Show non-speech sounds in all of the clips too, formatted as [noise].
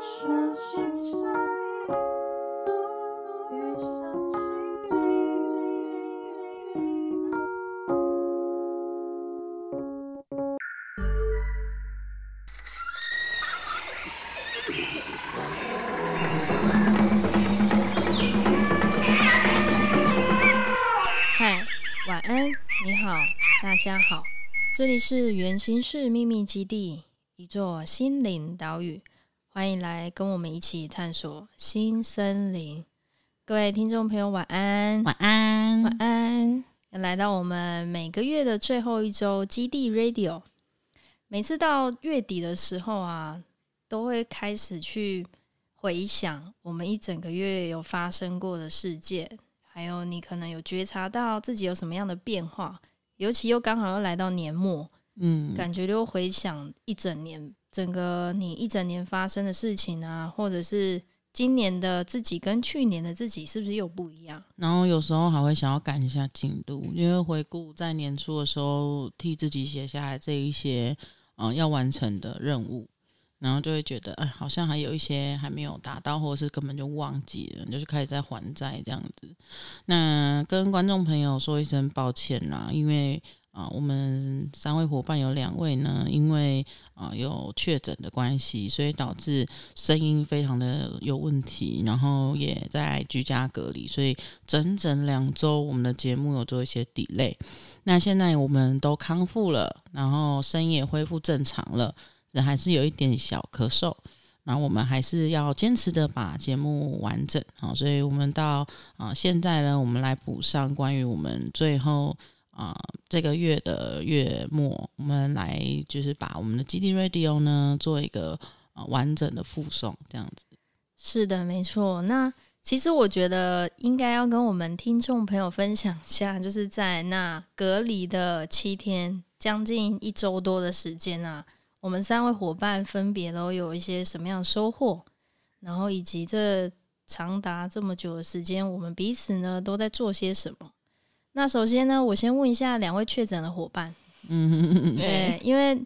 嗨，晚安，你好，大家好，这里是源形式秘密基地，一座心灵岛屿，欢迎来跟我们一起探索新森林。各位听众朋友，晚安，晚安，晚安。要来到我们每个月的最后一周，基地 Radio。每次到月底的时候啊，都会开始去回想我们一整个月有发生过的事件。还有，你可能有觉察到自己有什么样的变化，尤其又刚好又来到年末，嗯，感觉就回想一整年，整个你一整年发生的事情啊，或者是今年的自己跟去年的自己是不是又不一样？然后有时候还会想要赶一下进度，因为回顾在年初的时候替自己写下来这一些，嗯，要完成的任务。然后就会觉得，哎，好像还有一些还没有达到，或者是根本就忘记了，就是开始在还债这样子。那跟观众朋友说一声抱歉啦，因为啊、我们三位伙伴有两位呢，因为啊、有确诊的关系，所以导致声音非常的有问题，然后也在居家隔离，所以整整两周我们的节目有做一些 delay。那现在我们都康复了，然后声音也恢复正常了。人还是有一点小咳嗽，然后我们还是要坚持的把节目完整好，所以我们到啊、现在呢，我们来补上关于我们最后啊、这个月的月末，我们来就是把我们的基地 Radio 呢做一个啊、呃、完整的复诵，这样子。是的，没错。那其实我觉得应该要跟我们听众朋友分享一下，就是在那隔离的七天，将近一周多的时间啊。我们三位伙伴分别都有一些什么样的收获，然后以及这长达这么久的时间，我们彼此呢都在做些什么？那首先呢，我先问一下两位确诊的伙伴，嗯，对，因为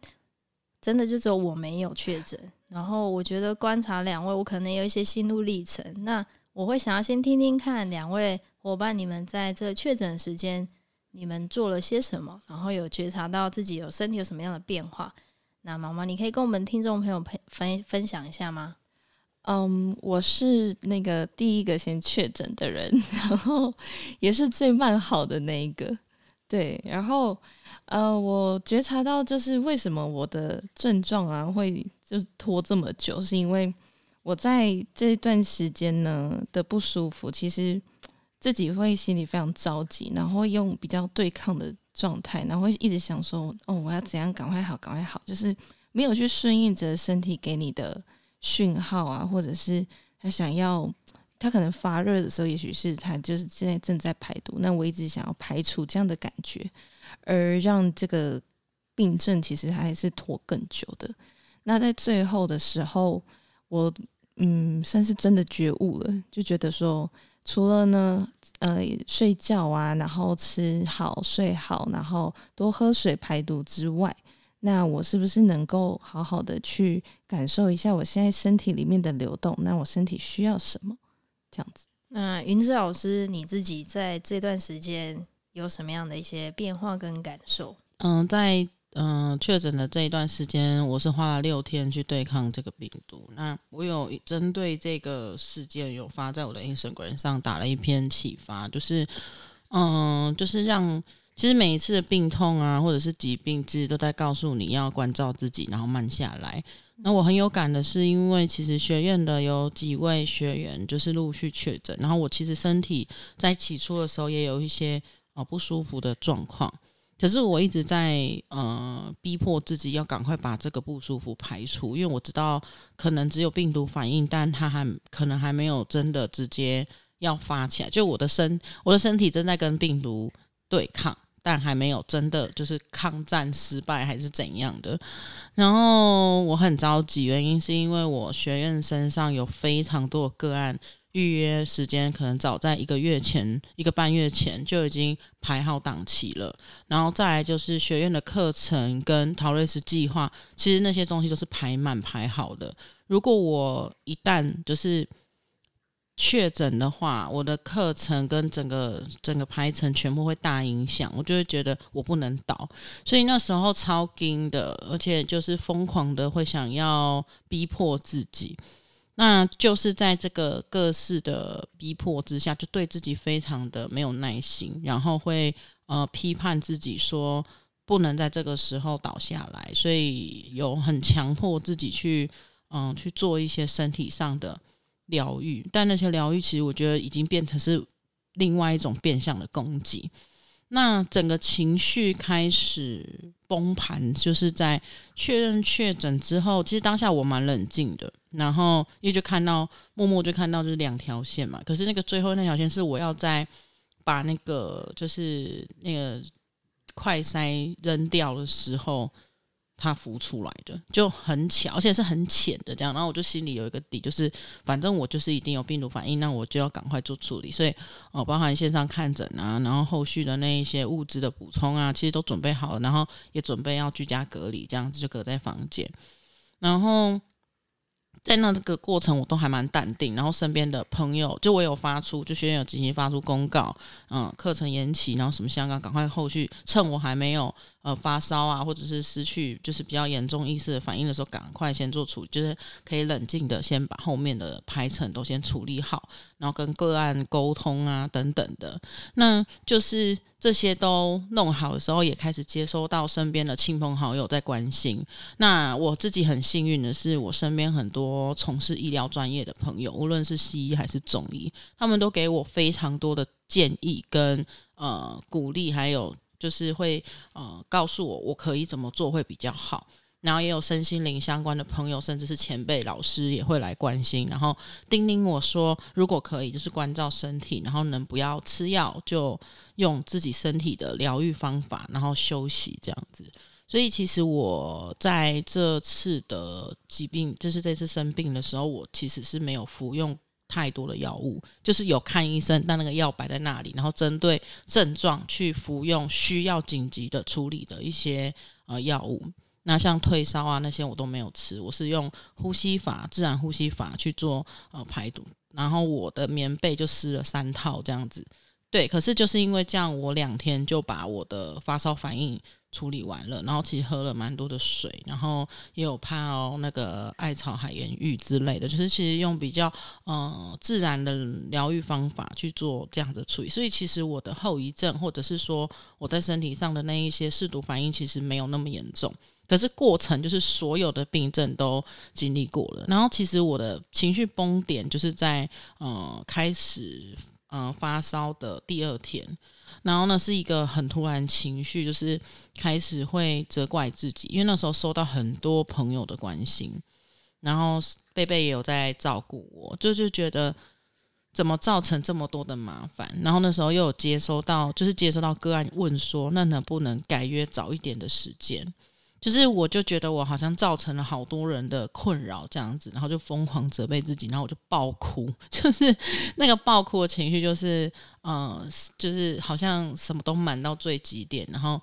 真的就只有我没有确诊，然后我觉得观察两位，我可能有一些心路历程。那我会想要先听听看两位伙伴，你们在这确诊时间，你们做了些什么？然后有觉察到自己有身体有什么样的变化？那毛毛，你可以跟我们听众朋友分分分享一下吗？嗯，我是那个第一个先确诊的人，[laughs] 然后也是最慢好的那一个。对，然后呃，我觉察到就是为什么我的症状啊会就拖这么久，是因为我在这段时间呢的不舒服，其实自己会心里非常着急，然后用比较对抗的。状态，然后会一直想说：“哦，我要怎样赶快好，赶快好。”就是没有去顺应着身体给你的讯号啊，或者是他想要，他可能发热的时候，也许是他就是现在正在排毒。那我一直想要排除这样的感觉，而让这个病症其实还是拖更久的。那在最后的时候，我嗯，算是真的觉悟了，就觉得说。除了呢，呃，睡觉啊，然后吃好睡好，然后多喝水排毒之外，那我是不是能够好好的去感受一下我现在身体里面的流动？那我身体需要什么？这样子。那云子老师，你自己在这段时间有什么样的一些变化跟感受？嗯，在。嗯，确诊的这一段时间，我是花了六天去对抗这个病毒。那我有针对这个事件，有发在我的 Instagram 上打了一篇启发，就是，嗯，就是让其实每一次的病痛啊，或者是疾病，其实都在告诉你要关照自己，然后慢下来。那我很有感的是，因为其实学院的有几位学员就是陆续确诊，然后我其实身体在起初的时候也有一些呃不舒服的状况。可是我一直在呃逼迫自己要赶快把这个不舒服排除，因为我知道可能只有病毒反应，但它还可能还没有真的直接要发起来。就我的身我的身体正在跟病毒对抗，但还没有真的就是抗战失败还是怎样的。然后我很着急，原因是因为我学院身上有非常多个案。预约时间可能早在一个月前，一个半月前就已经排好档期了。然后再来就是学院的课程跟陶瑞斯计划，其实那些东西都是排满排好的。如果我一旦就是确诊的话，我的课程跟整个整个排程全部会大影响，我就会觉得我不能倒，所以那时候超惊的，而且就是疯狂的会想要逼迫自己。那就是在这个各式的逼迫之下，就对自己非常的没有耐心，然后会呃批判自己说不能在这个时候倒下来，所以有很强迫自己去嗯、去做一些身体上的疗愈，但那些疗愈其实我觉得已经变成是另外一种变相的攻击。那整个情绪开始崩盘，就是在确认确诊之后。其实当下我蛮冷静的，然后因为就看到默默就看到就是两条线嘛。可是那个最后那条线是我要在把那个就是那个快塞扔掉的时候。它浮出来的就很巧，而且是很浅的这样，然后我就心里有一个底，就是反正我就是一定有病毒反应，那我就要赶快做处理。所以哦，包含线上看诊啊，然后后续的那一些物资的补充啊，其实都准备好了，然后也准备要居家隔离，这样子就隔在房间，然后。在那个过程，我都还蛮淡定。然后身边的朋友，就我有发出，就学院有进行发出公告，嗯，课程延期，然后什么香港赶快后续，趁我还没有呃发烧啊，或者是失去就是比较严重意识的反应的时候，赶快先做处理，就是可以冷静的先把后面的排程都先处理好，然后跟个案沟通啊等等的，那就是。这些都弄好的时候，也开始接收到身边的亲朋好友在关心。那我自己很幸运的是，我身边很多从事医疗专业的朋友，无论是西医还是中医，他们都给我非常多的建议跟呃鼓励，还有就是会呃告诉我我可以怎么做会比较好。然后也有身心灵相关的朋友，甚至是前辈老师也会来关心，然后叮咛我说，如果可以，就是关照身体，然后能不要吃药，就用自己身体的疗愈方法，然后休息这样子。所以其实我在这次的疾病，就是这次生病的时候，我其实是没有服用太多的药物，就是有看医生，但那个药摆在那里，然后针对症状去服用需要紧急的处理的一些呃药物。那像退烧啊那些我都没有吃，我是用呼吸法、自然呼吸法去做呃排毒，然后我的棉被就湿了三套这样子。对，可是就是因为这样，我两天就把我的发烧反应处理完了，然后其实喝了蛮多的水，然后也有泡那个艾草海盐浴之类的，就是其实用比较呃自然的疗愈方法去做这样的处理，所以其实我的后遗症或者是说我在身体上的那一些试毒反应其实没有那么严重。可是过程就是所有的病症都经历过了，然后其实我的情绪崩点就是在呃开始呃发烧的第二天，然后呢是一个很突然情绪，就是开始会责怪自己，因为那时候收到很多朋友的关心，然后贝贝也有在照顾我，就就觉得怎么造成这么多的麻烦，然后那时候又有接收到，就是接收到个案问说，那能不能改约早一点的时间？就是我就觉得我好像造成了好多人的困扰这样子，然后就疯狂责备自己，然后我就爆哭，[laughs] 就是那个爆哭的情绪，就是嗯，就是好像什么都满到最极点，然后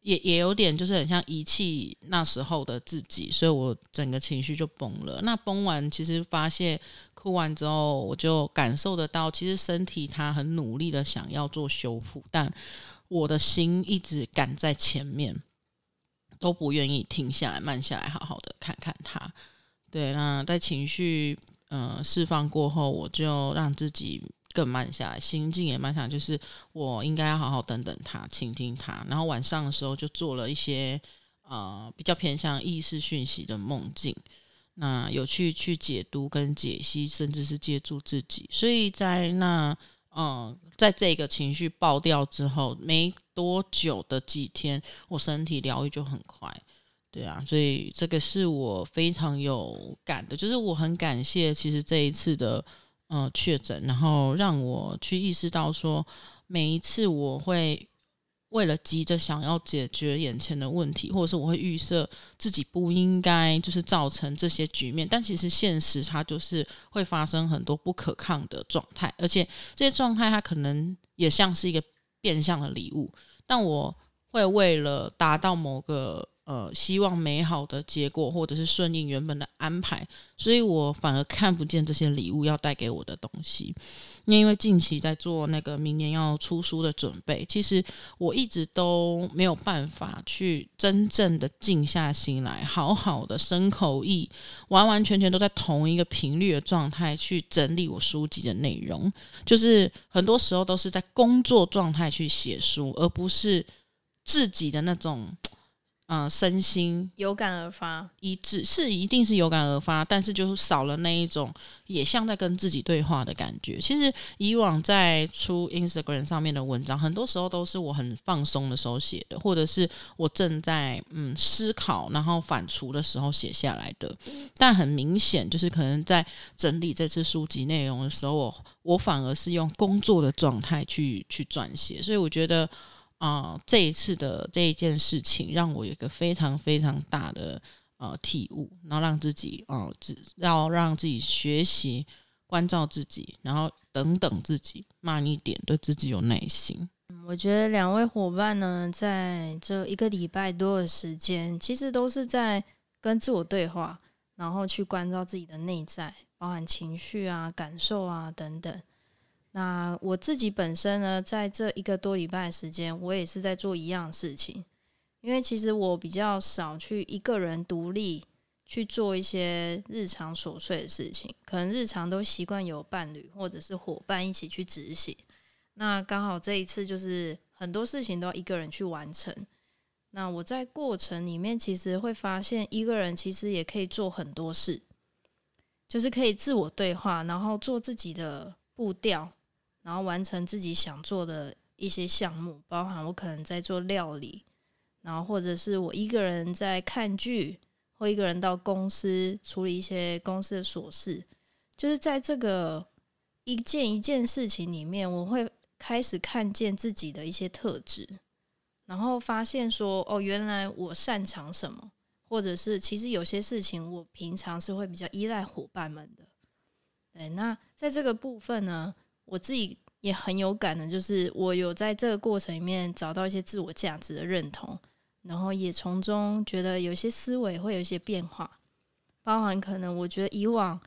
也也有点就是很像遗弃那时候的自己，所以我整个情绪就崩了。那崩完，其实发泄哭完之后，我就感受得到，其实身体它很努力的想要做修复，但我的心一直赶在前面。都不愿意停下来，慢下来，好好的看看他。对，那在情绪呃释放过后，我就让自己更慢下来，心境也慢下来。就是我应该要好好等等他，倾听他。然后晚上的时候就做了一些呃比较偏向意识讯息的梦境，那有去去解读跟解析，甚至是接住自己。所以在那。嗯，在这个情绪爆掉之后，没多久的几天，我身体疗愈就很快，对啊，所以这个是我非常有感的，就是我很感谢，其实这一次的呃确诊，然后让我去意识到说，每一次我会。为了急着想要解决眼前的问题，或者是我会预设自己不应该就是造成这些局面，但其实现实它就是会发生很多不可抗的状态，而且这些状态它可能也像是一个变相的礼物，但我会为了达到某个呃希望美好的结果，或者是顺应原本的安排，所以我反而看不见这些礼物要带给我的东西。那因为近期在做那个明年要出书的准备，其实我一直都没有办法去真正的静下心来，好好的深口意，完完全全都在同一个频率的状态去整理我书籍的内容。就是很多时候都是在工作状态去写书，而不是自己的那种。嗯、呃，身心有感而发，一致是一定是有感而发，但是就是少了那一种也像在跟自己对话的感觉。其实以往在出 Instagram 上面的文章，很多时候都是我很放松的时候写的，或者是我正在嗯思考，然后反刍的时候写下来的。但很明显，就是可能在整理这次书籍内容的时候，我我反而是用工作的状态去去撰写，所以我觉得。啊、这一次的这一件事情让我有一个非常非常大的呃体悟，然后让自己哦，只、要让自己学习关照自己，然后等等自己慢一点，对自己有耐心。我觉得两位伙伴呢，在这一个礼拜多的时间，其实都是在跟自我对话，然后去关照自己的内在，包含情绪啊、感受啊等等。那我自己本身呢，在这一个多礼拜的时间，我也是在做一样事情。因为其实我比较少去一个人独立去做一些日常琐碎的事情，可能日常都习惯有伴侣或者是伙伴一起去执行。那刚好这一次就是很多事情都要一个人去完成。那我在过程里面其实会发现，一个人其实也可以做很多事，就是可以自我对话，然后做自己的步调。然后完成自己想做的一些项目，包含我可能在做料理，然后或者是我一个人在看剧，或一个人到公司处理一些公司的琐事，就是在这个一件一件事情里面，我会开始看见自己的一些特质，然后发现说，哦，原来我擅长什么，或者是其实有些事情我平常是会比较依赖伙伴们的。对，那在这个部分呢，我自己也很有感的，就是我有在这个过程里面找到一些自我价值的认同，然后也从中觉得有些思维会有一些变化，包含可能我觉得以往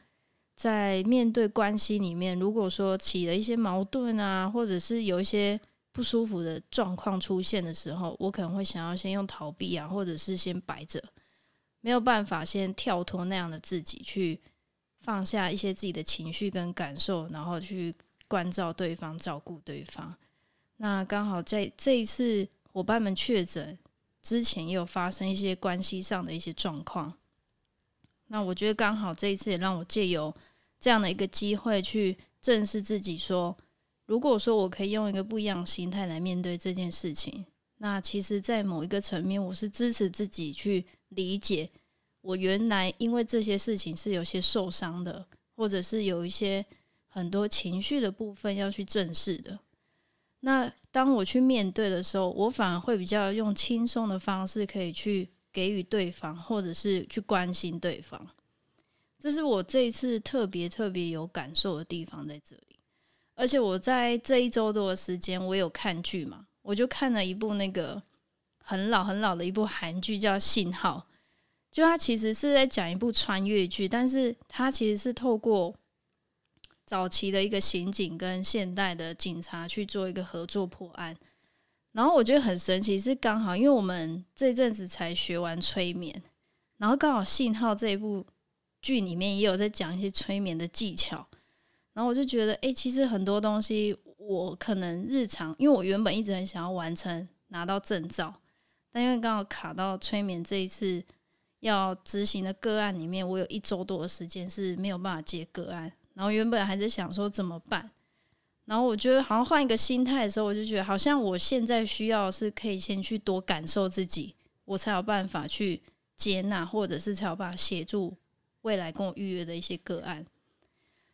在面对关系里面，如果说起了一些矛盾啊，或者是有一些不舒服的状况出现的时候，我可能会想要先用逃避啊，或者是先摆着，没有办法先跳脱那样的自己，去放下一些自己的情绪跟感受，然后去。关照对方，照顾对方。那刚好在这一次伙伴们确诊之前，也有发生一些关系上的一些状况。那我觉得刚好这一次也让我借由这样的一个机会去正视自己，说，如果说我可以用一个不一样的心态来面对这件事情，那其实，在某一个层面，我是支持自己去理解，我原来因为这些事情是有些受伤的，或者是有一些。很多情绪的部分要去正视的。那当我去面对的时候，我反而会比较用轻松的方式，可以去给予对方，或者是去关心对方。这是我这一次特别特别有感受的地方在这里。而且我在这一周多的时间，我有看剧嘛，我就看了一部那个很老很老的一部韩剧，叫《信号》。就它其实是在讲一部穿越剧，但是它其实是透过。早期的一个刑警跟现代的警察去做一个合作破案，然后我觉得很神奇，是刚好因为我们这阵子才学完催眠，然后刚好《信号》这一部剧里面也有在讲一些催眠的技巧，然后我就觉得，哎，其实很多东西我可能日常，因为我原本一直很想要完成拿到证照，但因为刚好卡到催眠这一次要执行的个案里面，我有一周多的时间是没有办法接个案。然后原本还在想说怎么办，然后我觉得好像换一个心态的时候，我就觉得好像我现在需要是可以先去多感受自己，我才有办法去接纳，或者是才有办法协助未来跟我预约的一些个案。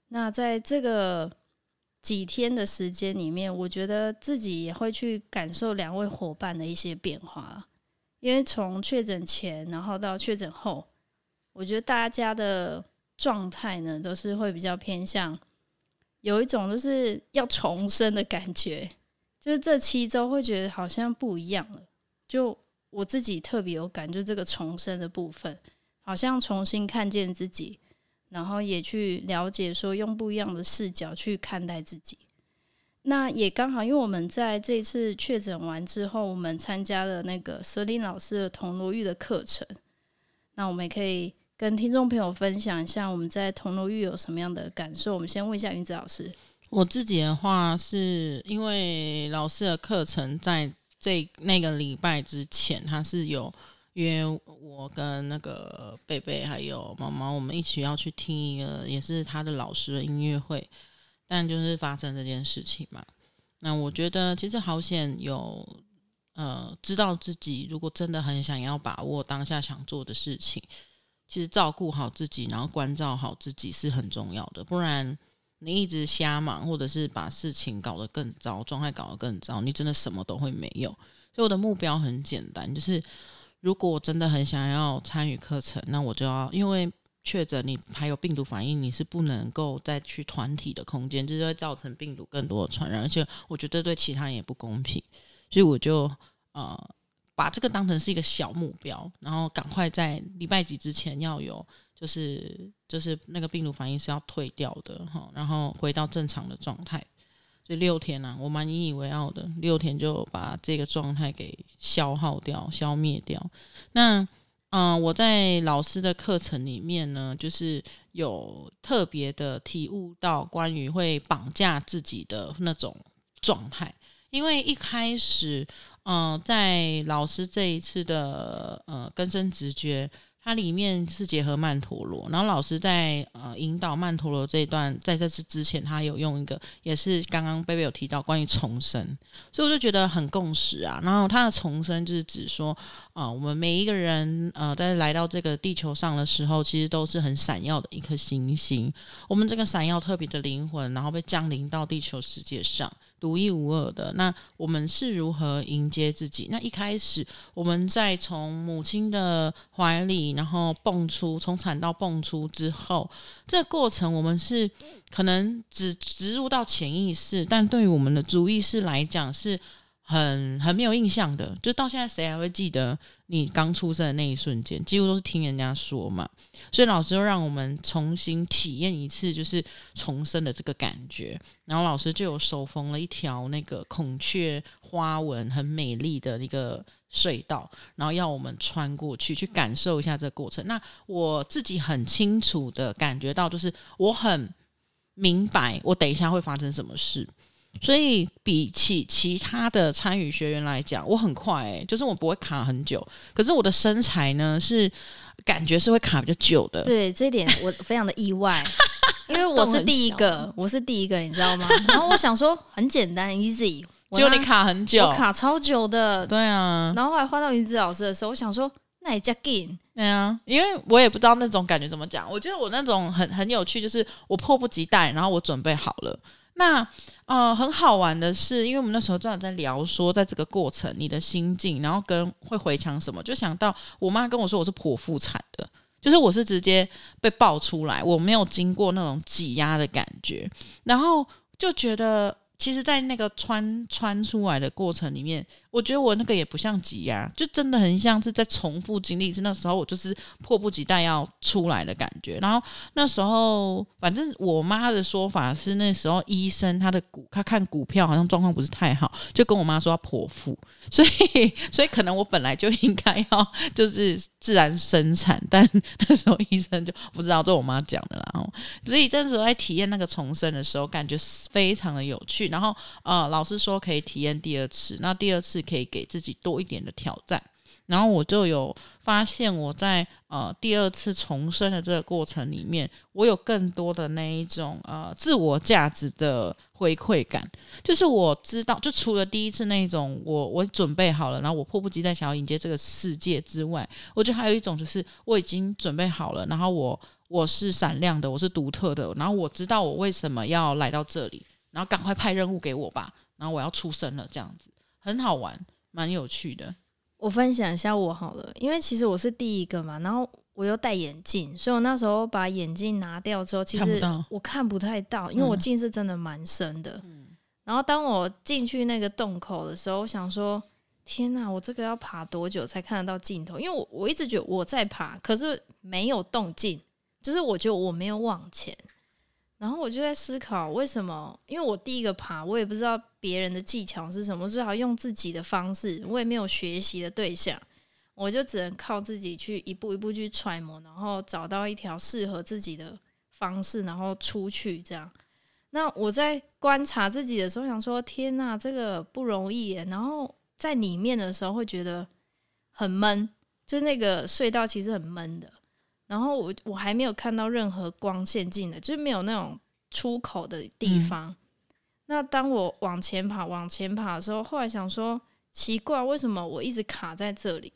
那在这个几天的时间里面，我觉得自己也会去感受两位伙伴的一些变化，因为从确诊前，然后到确诊后，我觉得大家的。状态呢，都是会比较偏向有一种就是要重生的感觉，就是这七周会觉得好像不一样了，就我自己特别有感，就这个重生的部分，好像重新看见自己，然后也去了解说用不一样的视角去看待自己。那也刚好，因为我们在这次确诊完之后，我们参加了那个瑟琳老师的铜锣玉的课程。那我们也可以跟听众朋友分享一下我们在铜锣浴有什么样的感受。我们先问一下云子老师。我自己的话，是因为老师的课程在这那个礼拜之前，他是有约我跟那个贝贝还有毛毛，我们一起要去听一个也是他的老师的音乐会。但就是发生这件事情嘛，那我觉得其实好险有呃知道自己如果真的很想要把握当下想做的事情，其实照顾好自己，然后关照好自己是很重要的。不然你一直瞎忙，或者是把事情搞得更糟，状态搞得更糟，你真的什么都会没有。所以我的目标很简单，就是如果我真的很想要参与课程，那我就要因为。确诊你还有病毒反应，你是不能够再去团体的空间，就是会造成病毒更多的传染，而且我觉得对其他人也不公平，所以我就呃把这个当成是一个小目标，然后赶快在礼拜几之前要有，就是就是那个病毒反应是要退掉的哈，然后回到正常的状态，所以六天呢、我蛮引以为傲的，六天就把这个状态给消耗掉、消灭掉，那。嗯，我在老师的课程里面呢，就是有特别的体悟到关于会绑架自己的那种状态，因为一开始，嗯，在老师这一次的呃更深直觉。它里面是结合曼陀罗，然后老师在呃引导曼陀罗这一段，在这次之前，他有用一个，也是刚刚贝贝有提到关于重生，所以我就觉得很共识啊。然后他的重生就是指说，啊、我们每一个人呃在来到这个地球上的时候，其实都是很闪耀的一颗星星，我们这个闪耀特别的灵魂，然后被降临到地球世界上。独一无二的，那我们是如何迎接自己？那一开始我们在从母亲的怀里，然后蹦出，从产道蹦出之后，这个过程我们是可能只植入到潜意识，但对于我们的主意识来讲是。很很没有印象的，就到现在谁还会记得你刚出生的那一瞬间？几乎都是听人家说嘛。所以老师又让我们重新体验一次，就是重生的这个感觉。然后老师就有手缝了一条那个孔雀花纹很美丽的一个隧道，然后要我们穿过去，去感受一下这个过程。那我自己很清楚的感觉到，就是我很明白我等一下会发生什么事。所以比起其他的参与学员来讲，我很快诶、欸，就是我不会卡很久。可是我的身材呢，是感觉是会卡比较久的。对，这一点我非常的意外，[laughs] 因为我是第一个，我是第一个，你知道吗？[laughs] 然后我想说很简单，easy，结果你卡很久，我卡超久的。对啊，然后后来换到云子老师的时候，我想说那也加紧。对啊，因为我也不知道那种感觉怎么讲。我觉得我那种很很有趣，就是我迫不及待，然后我准备好了。那呃很好玩的是，因为我们那时候正好在聊说，在这个过程你的心境，然后跟会回想什么，就想到我妈跟我说我是剖腹产的，就是我是直接被抱出来，我没有经过那种挤压的感觉，然后就觉得。其实，在那个穿穿出来的过程里面，我觉得我那个也不像挤压，就真的很像是在重复经历一次。那时候我就是迫不及待要出来的感觉。然后那时候，反正我妈的说法是，那时候医生他的股，他看股票好像状况不是太好，就跟我妈说要剖腹。所以，[laughs] 所以可能我本来就应该要就是自然生产，但那时候医生就不知道，这我妈讲的啦。所以，这时候在体验那个重生的时候，感觉非常的有趣。然后，呃，老师说可以体验第二次，那第二次可以给自己多一点的挑战。然后我就有发现，我在呃第二次重生的这个过程里面，我有更多的那一种呃自我价值的回馈感。就是我知道，就除了第一次那种我我准备好了，然后我迫不及待想要迎接这个世界之外，我觉得还有一种就是我已经准备好了，然后我我是闪亮的，我是独特的，然后我知道我为什么要来到这里。然后赶快派任务给我吧，然后我要出生了，这样子很好玩，蛮有趣的。我分享一下我好了，因为其实我是第一个嘛，然后我又戴眼镜，所以我那时候把眼镜拿掉之后，其实我看不太到，因为我近视真的蛮深的。嗯。然后当我进去那个洞口的时候，我想说，天哪，我这个要爬多久才看得到尽头？因为我我一直觉得我在爬，可是没有动静，就是我觉得我没有往前。然后我就在思考为什么？因为我第一个爬，我也不知道别人的技巧是什么，最好用自己的方式，我也没有学习的对象，我就只能靠自己去一步一步去揣摩，然后找到一条适合自己的方式，然后出去这样。那我在观察自己的时候，想说：天哪，这个不容易耶。然后在里面的时候，会觉得很闷，就那个隧道其实很闷的。然后我我还没有看到任何光线进来，就是没有那种出口的地方。嗯。那当我往前跑，往前跑的时候，后来想说，奇怪，为什么我一直卡在这里？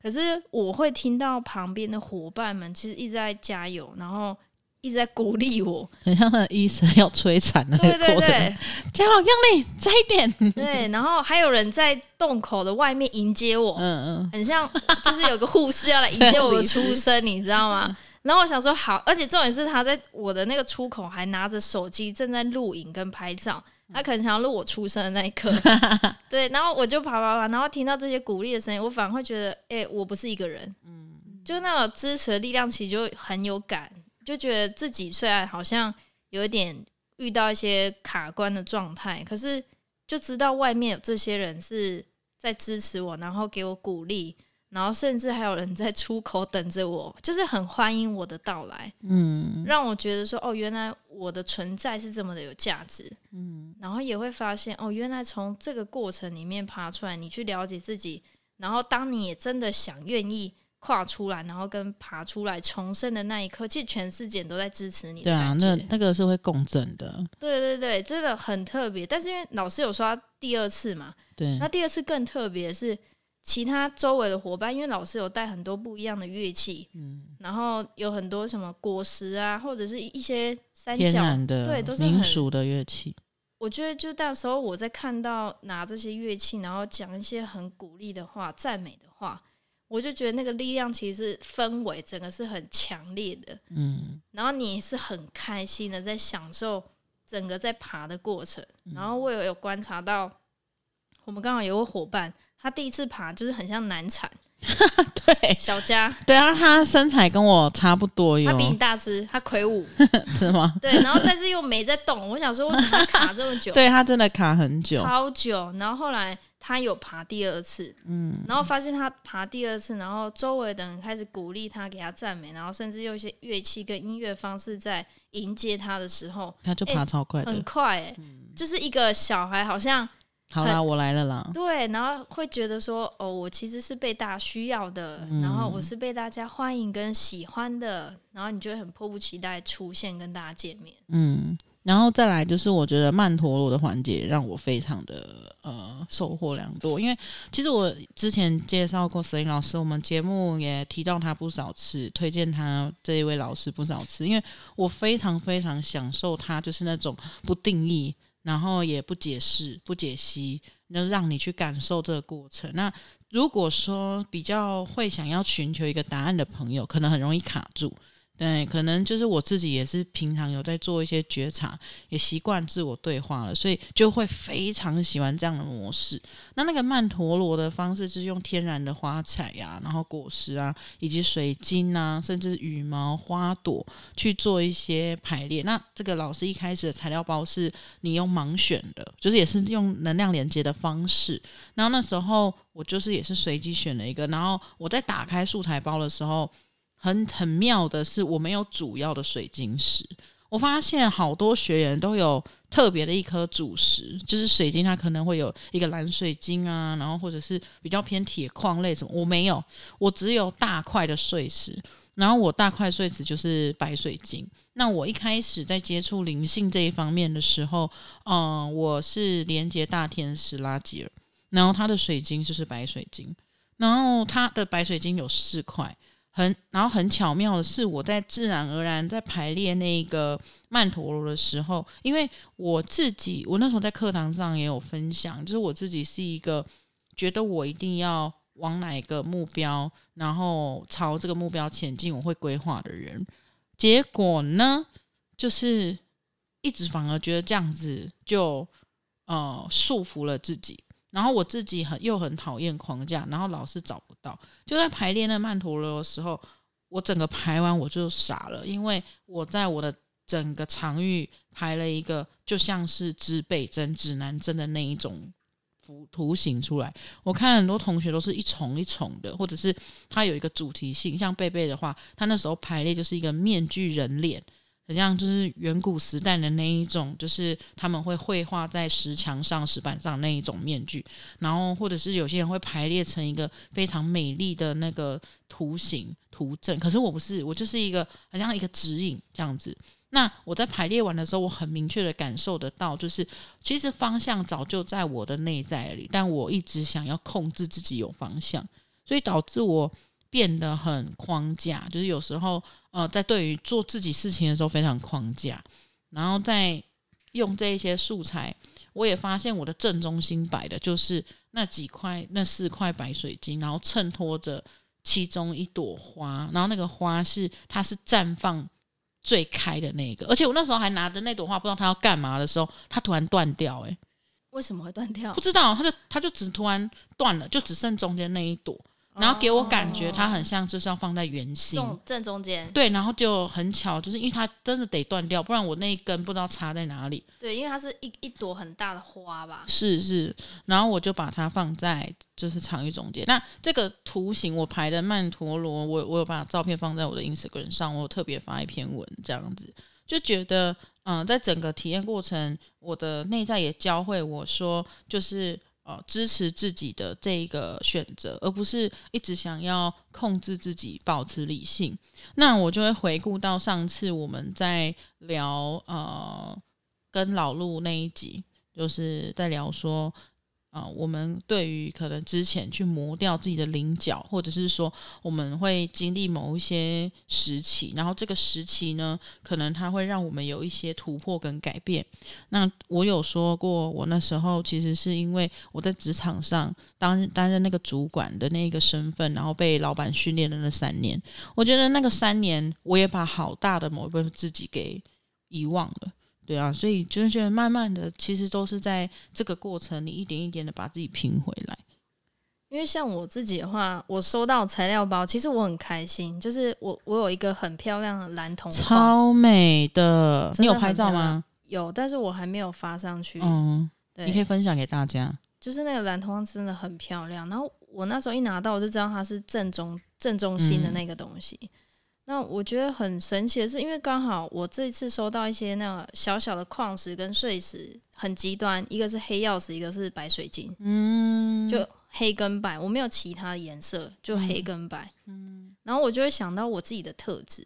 可是我会听到旁边的伙伴们其实一直在加油，然后一直在鼓励我，很像那医生要摧残的那个过程。加好用力，再一点。对，然后还有人在洞口的外面迎接我，嗯嗯，很像就是有个护士要来迎接我的出生，你知道吗？[laughs] 然后我想说好，而且重点是他在我的那个出口还拿着手机正在录影跟拍照，他可能想要录我出生的那一刻。[laughs] 对，然后我就跑跑跑，然后听到这些鼓励的声音，我反而会觉得，哎、欸，我不是一个人，嗯，就那种支持的力量，其实就很有感。就觉得自己虽然好像有一点遇到一些卡关的状态，可是就知道外面有这些人是在支持我，然后给我鼓励，然后甚至还有人在出口等着我，就是很欢迎我的到来。嗯，让我觉得说，哦，原来我的存在是这么的有价值。嗯，然后也会发现，哦，原来从这个过程里面爬出来，你去了解自己，然后当你也真的想愿意。跨出来，然后跟爬出来重生的那一刻，其实全世界都在支持你。对啊，那那个是会共振的。对对对，真的很特别。但是因为老师有说第二次嘛，对，那第二次更特别是其他周围的伙伴，因为老师有带很多不一样的乐器，嗯，然后有很多什么果实啊，或者是一些三角的，对，都是民俗的乐器。我觉得就那时候我在看到拿这些乐器，然后讲一些很鼓励的话、赞美的话。我就觉得那个力量其实氛围整个是很强烈的，嗯，然后你是很开心的在享受整个在爬的过程，然后我也有观察到，我们刚好有个伙伴，他第一次爬就是很像难产。[laughs] 对，小佳，对啊，他身材跟我差不多哟，他比你大只，他魁梧，[laughs] 是吗？对，然后但是又没在动，我想说 [laughs] 为什么他卡这么久？对，他真的卡很久，超久。然后后来他有爬第二次，嗯，然后发现他爬第二次，然后周围的人开始鼓励他，给他赞美，然后甚至用一些乐器跟音乐方式在迎接他的时候，他就爬超快，很快，哎，就是一个小孩好像。好啦，我来了啦。对，然后会觉得说，哦，我其实是被大家需要的，嗯，然后我是被大家欢迎跟喜欢的，然后你就会很迫不及待出现跟大家见面。嗯，然后再来就是我觉得曼陀罗的环节让我非常的呃收获良多，因为其实我之前介绍过 Selina 老师，我们节目也提到他不少次，推荐他这一位老师不少次，因为我非常非常享受他就是那种不定义。然后也不解释、不解析，能让你去感受这个过程。那如果说比较会想要寻求一个答案的朋友，可能很容易卡住。对，可能就是我自己也是平常有在做一些觉察，也习惯自我对话了，所以就会非常喜欢这样的模式。那那个曼陀罗的方式是用天然的花材呀、然后果实啊，以及水晶啊，甚至羽毛、花朵去做一些排列。那这个老师一开始的材料包是你用盲选的，就是也是用能量连接的方式。然后那时候我就是也是随机选了一个，然后我在打开素材包的时候。很很妙的是，我没有主要的水晶石。我发现好多学员都有特别的一颗主石，就是水晶，它可能会有一个蓝水晶啊，然后或者是比较偏铁矿类什么。我没有，我只有大块的碎石。然后我大块碎石就是白水晶。那我一开始在接触灵性这一方面的时候，嗯，我是连接大天使拉吉尔，然后它的水晶就是白水晶，然后它的白水晶有四块。很，然后很巧妙的是，我在自然而然在排列那个曼陀罗的时候，因为我自己，我那时候在课堂上也有分享，就是我自己是一个觉得我一定要往哪一个目标，然后朝这个目标前进，我会规划的人。结果呢，就是一直反而觉得这样子就呃束缚了自己。然后我自己很又很讨厌框架，然后老是找不到。就在排练那曼陀罗的时候，我整个排完我就傻了，因为我在我的整个场域排了一个就像是指北针、指南针的那一种图图形出来。我看很多同学都是一重一重的，或者是他有一个主题性，像贝贝的话，他那时候排列就是一个面具人脸。很像就是远古时代的那一种，就是他们会绘画在石墙上、石板上那一种面具，然后或者是有些人会排列成一个非常美丽的那个图形图阵。可是我不是，我就是一个好像一个指引这样子。那我在排列完的时候，我很明确的感受得到，就是其实方向早就在我的内在里，但我一直想要控制自己有方向，所以导致我变得很框架，就是有时候。呃，在对于做自己事情的时候非常框架，然后在用这一些素材，我也发现我的正中心摆的就是那几块那四块白水晶，然后衬托着其中一朵花，然后那个花是它是绽放最开的那个，而且我那时候还拿着那朵花，不知道它要干嘛的时候，它突然断掉，欸，诶，为什么会断掉？不知道，它就它就只突然断了，就只剩中间那一朵。然后给我感觉，它很像就是要放在圆形正正中间。对，然后就很巧，就是因为它真的得断掉，不然我那一根不知道插在哪里。对，因为它是一一朵很大的花吧。是是，然后我就把它放在就是场域中间。那这个图形我排的曼陀罗，我我有把照片放在我的 Instagram 上，我有特别发一篇文这样子，就觉得嗯，在整个体验过程，我的内在也教会我说，就是。哦，支持自己的这一个选择，而不是一直想要控制自己，保持理性。那我就会回顾到上次我们在聊呃跟老陆那一集，就是在聊说。啊、我们对于可能之前去磨掉自己的棱角，或者是说我们会经历某一些时期，然后这个时期呢，可能它会让我们有一些突破跟改变。那我有说过，我那时候其实是因为我在职场上当担任那个主管的那个身份，然后被老板训练了那三年，我觉得那个三年我也把好大的某一部分自己给遗忘了。对啊，所以就是慢慢的，其实都是在这个过程，你一点一点的把自己拼回来。因为像我自己的话，我收到材料包，其实我很开心，就是我我有一个很漂亮的蓝铜，超美的。你有拍照吗？有，但是我还没有发上去。嗯，对，你可以分享给大家。就是那个蓝铜真的很漂亮，然后我那时候一拿到，我就知道它是正中正中心的那个东西。嗯那我觉得很神奇的是，因为刚好我这次收到一些那个小小的矿石跟碎石，很极端，一个是黑曜石，一个是白水晶，嗯，就黑跟白，我没有其他的颜色，就黑跟白，嗯，然后我就会想到我自己的特质，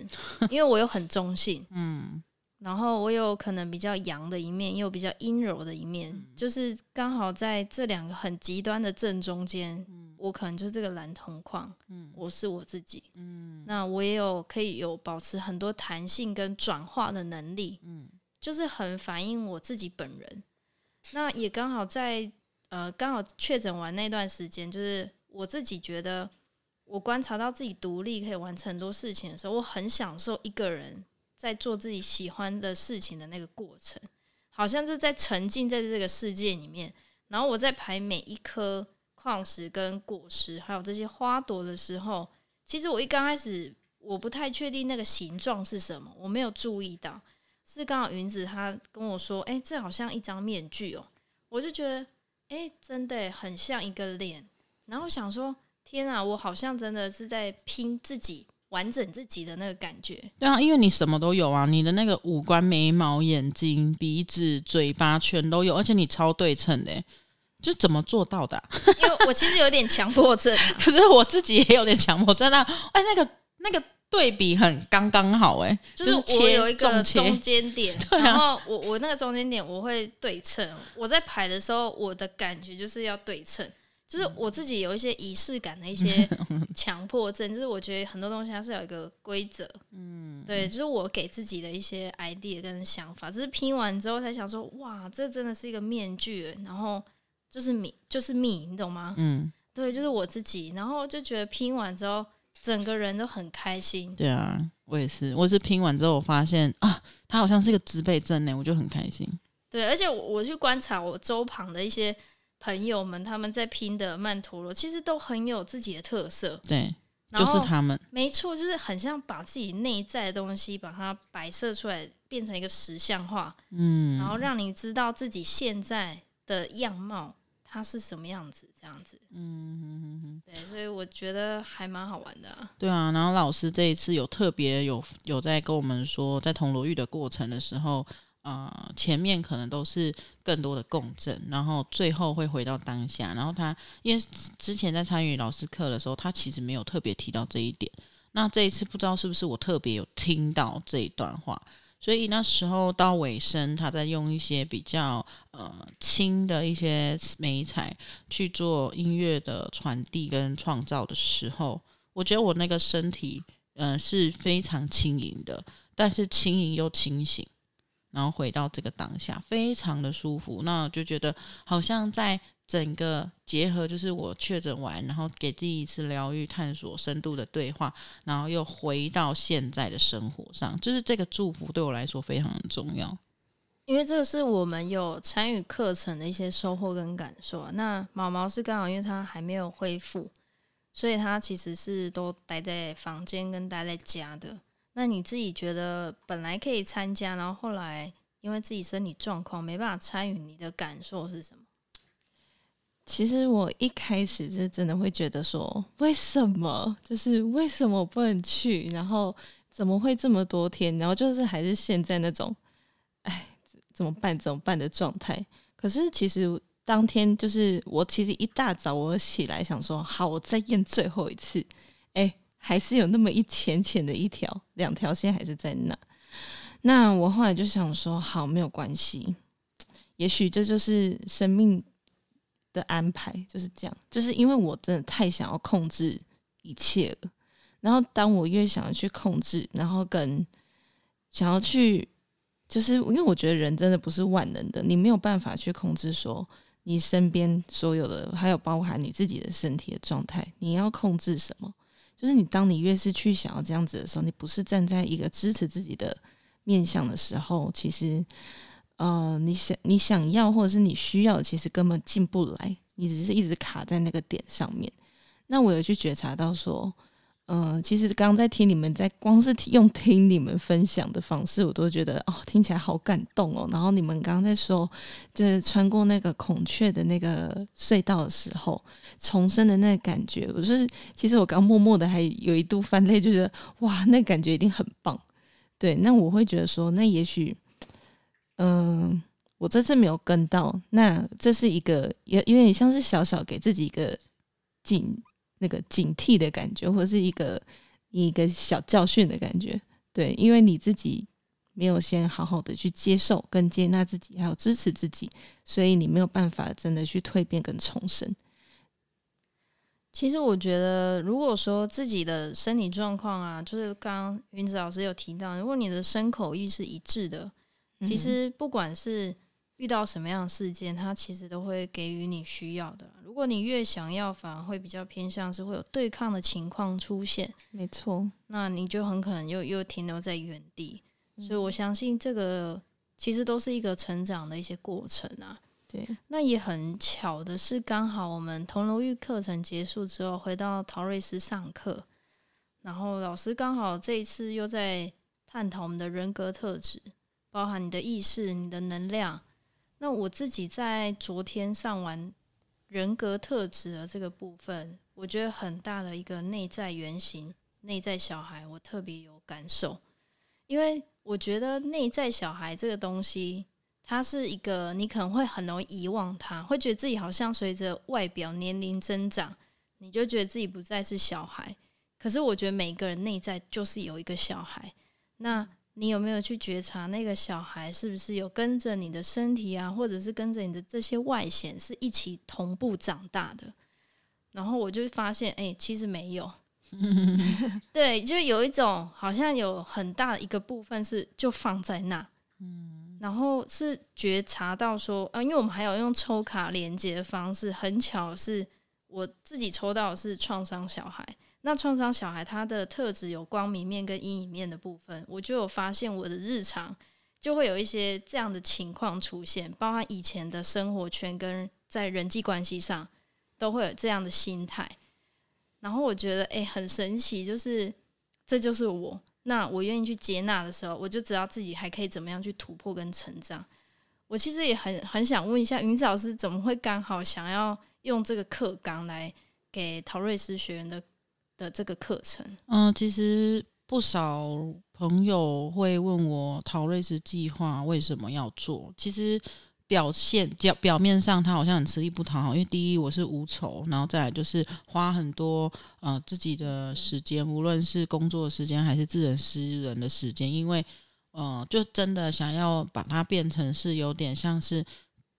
因为我又很中性，嗯，然后我有可能比较阳的一面，也有比较阴柔的一面，就是刚好在这两个很极端的正中间。我可能就是这个蓝铜矿，嗯，我是我自己，嗯，那我也有可以有保持很多弹性跟转化的能力，嗯，就是很反映我自己本人。那也刚好在呃刚好确诊完那段时间，就是我自己觉得我观察到自己独立可以完成很多事情的时候，我很享受一个人在做自己喜欢的事情的那个过程，好像就在沉浸在这个世界里面，然后我在排每一颗。矿石跟果实，还有这些花朵的时候，其实我一刚开始我不太确定那个形状是什么，我没有注意到。是刚好云子他跟我说：“哎、这好像一张面具哦。”我就觉得：“哎、真的很像一个脸。”然后想说：“天啊，我好像真的是在拼自己完整自己的那个感觉。”对啊，因为你什么都有啊，你的那个五官、眉毛、眼睛、鼻子、嘴巴全都有，而且你超对称的。就怎么做到的、啊？因为我其实有点强迫症、啊，[laughs] 可是我自己也有点强迫症啊！哎，那个那个对比很刚刚好哎，就是我有一个中间点，[laughs] 然后我我那个中间点我会对称。我在排的时候，我的感觉就是要对称，就是我自己有一些仪式感的一些 [laughs] 强迫症，就是我觉得很多东西它是有一个规则，嗯，对，就是我给自己的一些 idea 跟想法，只是拼完之后才想说，哇，这真的是一个面具，然后。就是米，就是米，你懂吗？嗯，对，就是我自己，然后就觉得拼完之后，整个人都很开心。对啊，我也是，我是拼完之后，我发现啊，它好像是一个植被症呢，我就很开心。对，而且我，我去观察我周旁的一些朋友们他们在拼的曼陀罗，其实都很有自己的特色。对，就是他们，没错，就是很像把自己内在的东西把它摆设出来，变成一个实像化，嗯，然后让你知道自己现在的样貌。它是什么样子？这样子，嗯哼哼哼，对，所以我觉得还蛮好玩的啊。对啊，然后老师这一次有特别有有在跟我们说，在铜锣浴的过程的时候，呃，前面可能都是更多的共振，然后最后会回到当下。然后他因为之前在参与老师课的时候，他其实没有特别提到这一点。那这一次不知道是不是我特别有听到这一段话。所以那时候到尾声，他在用一些比较呃轻的一些美彩去做音乐的传递跟创造的时候，我觉得我那个身体嗯、呃、是非常轻盈的，但是轻盈又清醒，然后回到这个当下，非常的舒服。那就觉得好像在。整个结合就是我确诊完，然后给自己一次疗愈、探索、深度的对话，然后又回到现在的生活上，就是这个祝福对我来说非常的重要。因为这个是我们有参与课程的一些收获跟感受。那毛毛是刚好因为他还没有恢复，所以他其实是都待在房间跟待在家的。那你自己觉得本来可以参加，然后后来因为自己身体状况没办法参与，你的感受是什么？其实我一开始是真的会觉得说，为什么？就是为什么不能去？然后怎么会这么多天？然后就是还是现在那种，哎，怎么办？怎么办的状态？可是其实当天就是我，其实一大早我起来想说，好，我再验最后一次。哎，还是有那么一浅浅的一条，两条线还是在那。那我后来就想说，好，没有关系，也许这就是生命。的安排就是这样，就是因为我真的太想要控制一切了。然后当我越想要去控制，然后跟想要去，就是因为我觉得人真的不是万能的，你没有办法去控制说你身边所有的，还有包含你自己的身体的状态。你要控制什么？就是你当你越是去想要这样子的时候，你不是站在一个支持自己的面向的时候，其实。呃，你想你想要或者是你需要，其实根本进不来，你只是一直卡在那个点上面。那我有去觉察到说，嗯、其实刚刚在听你们在光是用听你们分享的方式，我都觉得哦，听起来好感动哦。然后你们刚刚在说，就是穿过那个孔雀的那个隧道的时候，重生的那个感觉，我就是其实我刚默默的还有一度翻泪，就觉得哇，那感觉一定很棒。对，那我会觉得说，那也许。嗯，我这次没有跟到，那这是一个有有点像是小小给自己一个警那个警惕的感觉，或者是一个一个小教训的感觉。对，因为你自己没有先好好的去接受跟接纳自己，还有支持自己，所以你没有办法真的去蜕变跟重生。其实我觉得，如果说自己的身体状况啊，就是刚刚云子老师有提到，如果你的身口意是一致的。其实不管是遇到什么样的事件，它其实都会给予你需要的。如果你越想要，反而会比较偏向是会有对抗的情况出现。没错，那你就很可能又又停留在原地。所以我相信这个其实都是一个成长的一些过程啊。对，那也很巧的是，刚好我们铜锣玉课程结束之后，回到陶瑞斯上课，然后老师刚好这一次又在探讨我们的人格特质。包含你的意识、你的能量。那我自己在昨天上完人格特质的这个部分，我觉得很大的一个内在原型、内在小孩，我特别有感受。因为我觉得内在小孩这个东西，它是一个你可能会很容易遗忘它，会觉得自己好像随着外表年龄增长，你就觉得自己不再是小孩。可是我觉得每个人内在就是有一个小孩。那你有没有去觉察那个小孩是不是有跟着你的身体啊，或者是跟着你的这些外显是一起同步长大的？然后我就发现，哎、欸，其实没有。[laughs] 对，就有一种好像有很大的一个部分是就放在那，嗯然后是觉察到说，啊，因为我们还有用抽卡连接的方式，很巧是我自己抽到的是创伤小孩。那创伤小孩他的特质有光明面跟阴影面的部分，我就有发现我的日常就会有一些这样的情况出现，包含以前的生活圈跟在人际关系上都会有这样的心态。然后我觉得，哎，很神奇，就是这就是我。那我愿意去接纳的时候，我就知道自己还可以怎么样去突破跟成长。我其实也很很想问一下云子老师，怎么会刚好想要用这个课纲来给陶瑞斯学员的的这个课程？嗯，其实不少朋友会问我陶瑞斯计划为什么要做，其实。表现表表面上，他好像很吃力不讨好，因为第一我是无酬，然后再来就是花很多呃自己的时间，无论是工作时间还是自人私人的时间，因为呃就真的想要把它变成是有点像是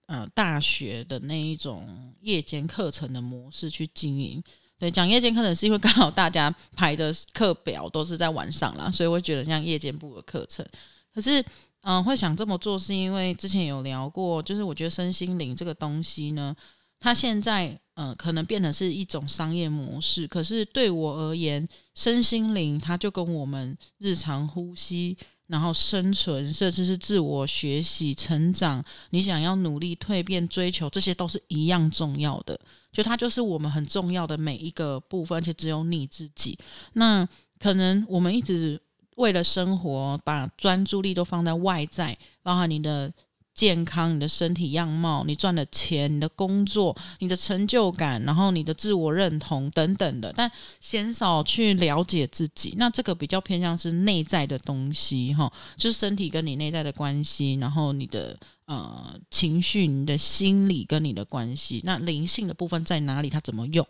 呃大学的那一种夜间课程的模式去经营。对，讲夜间课程是因为刚好大家排的课表都是在晚上啦，所以我觉得像夜间部的课程，可是。嗯，会想这么做是因为之前有聊过，就是我觉得身心灵这个东西呢，它现在嗯可能变成是一种商业模式，可是对我而言，身心灵它就跟我们日常呼吸，然后生存，甚至是自我学习、成长，你想要努力蜕变、追求，这些都是一样重要的，就它就是我们很重要的每一个部分，而且只有你自己。那可能我们一直。为了生活，把专注力都放在外在，包含你的健康、你的身体样貌、你赚的钱、你的工作、你的成就感，然后你的自我认同等等的，但鲜少去了解自己。那这个比较偏向是内在的东西，哈，就是身体跟你内在的关系，然后你的。呃，情绪、你的心理跟你的关系，那灵性的部分在哪里？它怎么用？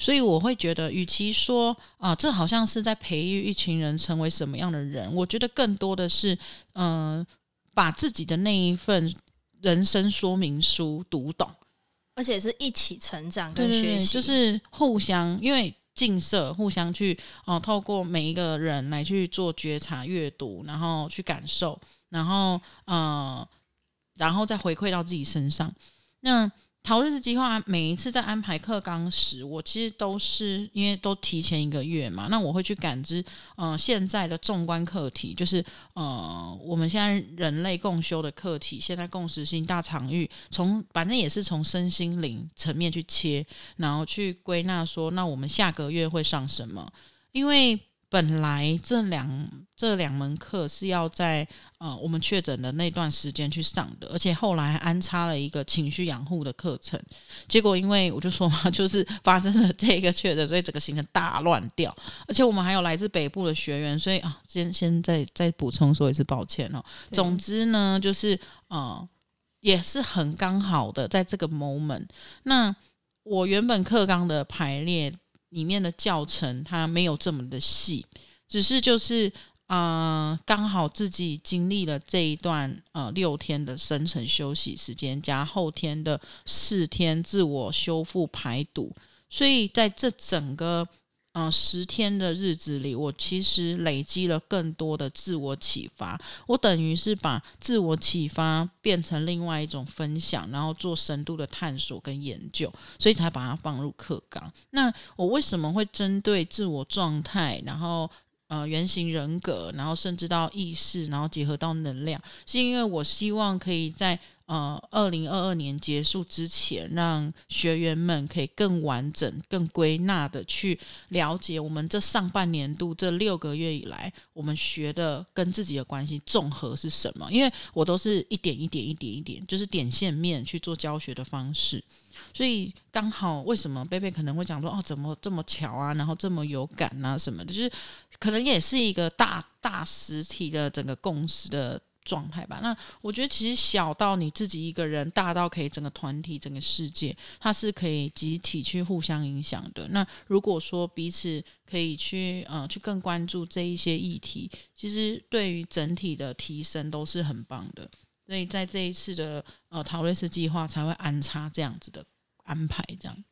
所以我会觉得，与其说啊、这好像是在培育一群人成为什么样的人，我觉得更多的是，嗯、把自己的那一份人生说明书读懂，而且是一起成长跟学习，就是互相因为近色，互相去哦、呃，透过每一个人来去做觉察、阅读，然后去感受，然后呃。然后再回馈到自己身上。那陶瑞斯计划每一次在安排课纲时，我其实都是因为都提前一个月嘛，那我会去感知，呃，现在的纵观课题，就是呃，我们现在人类共修的课题，现在共识性大场域，从反正也是从身心灵层面去切，然后去归纳说，那我们下个月会上什么？因为。本来这两这两门课是要在呃我们确诊的那段时间去上的，而且后来还安插了一个情绪养护的课程。结果因为我就说嘛，就是发生了这个确诊，所以整个行程大乱掉。而且我们还有来自北部的学员，所以啊，先先再再补充说一次抱歉哦。总之呢，就是呃也是很刚好的在这个 moment。那我原本课纲的排列。里面的教程它没有这么的细，只是就是啊、刚好自己经历了这一段呃六天的深层休息时间，加后天的四天自我修复排毒，所以在这整个。嗯、十天的日子里，我其实累积了更多的自我启发。我等于是把自我启发变成另外一种分享，然后做深度的探索跟研究，所以才把它放入课纲。那我为什么会针对自我状态，然后呃原型人格，然后甚至到意识，然后结合到能量？是因为我希望可以在。呃，二零二二年结束之前，让学员们可以更完整、更归纳的去了解我们这上半年度这六个月以来，我们学的跟自己的关系综合是什么？因为我都是一点一点、一点一点，就是点线面去做教学的方式，所以刚好为什么贝贝可能会讲说哦，怎么这么巧啊，然后这么有感啊什么的，就是可能也是一个大大实体的整个共识的。状态吧，那我觉得其实小到你自己一个人，大到可以整个团体、整个世界，它是可以集体去互相影响的。那如果说彼此可以去呃去更关注这一些议题，其实对于整体的提升都是很棒的。所以在这一次的呃陶瑞斯计划才会安插这样子的安排，这样。